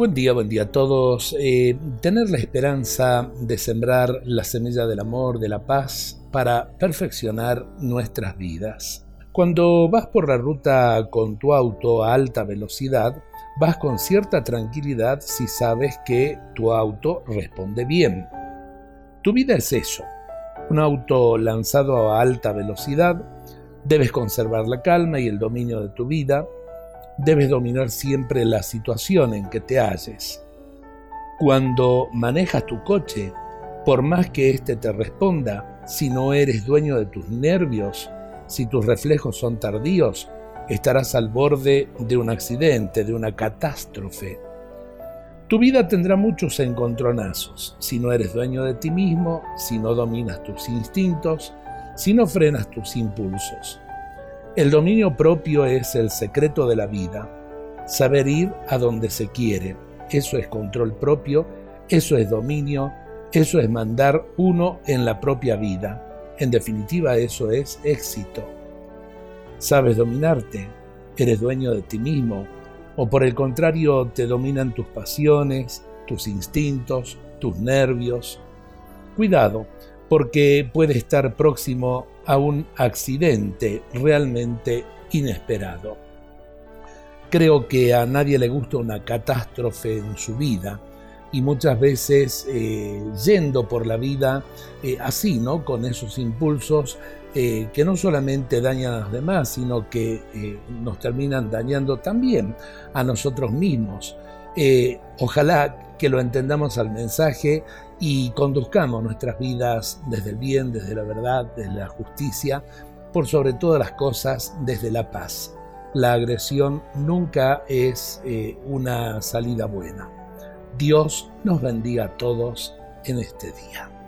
Buen día, buen día a todos. Eh, tener la esperanza de sembrar la semilla del amor, de la paz, para perfeccionar nuestras vidas. Cuando vas por la ruta con tu auto a alta velocidad, vas con cierta tranquilidad si sabes que tu auto responde bien. Tu vida es eso. Un auto lanzado a alta velocidad, debes conservar la calma y el dominio de tu vida, debes dominar siempre la situación en que te halles. Cuando manejas tu coche, por más que éste te responda, si no eres dueño de tus nervios, si tus reflejos son tardíos, estarás al borde de un accidente, de una catástrofe. Tu vida tendrá muchos encontronazos si no eres dueño de ti mismo, si no dominas tus instintos, si no frenas tus impulsos. El dominio propio es el secreto de la vida, saber ir a donde se quiere. Eso es control propio, eso es dominio, eso es mandar uno en la propia vida. En definitiva, eso es éxito. Sabes dominarte, eres dueño de ti mismo, o por el contrario te dominan tus pasiones, tus instintos, tus nervios. Cuidado, porque puede estar próximo a un accidente realmente inesperado. Creo que a nadie le gusta una catástrofe en su vida y muchas veces eh, yendo por la vida eh, así, ¿no? Con esos impulsos eh, que no solamente dañan a los demás, sino que nos terminan dañando también a nosotros mismos. ojalá que lo entendamos al mensaje y conduzcamos nuestras vidas desde el bien, desde la verdad, desde la justicia, por sobre todas las cosas desde la paz. La agresión nunca es eh, una salida buena. Dios nos bendiga a todos en este día.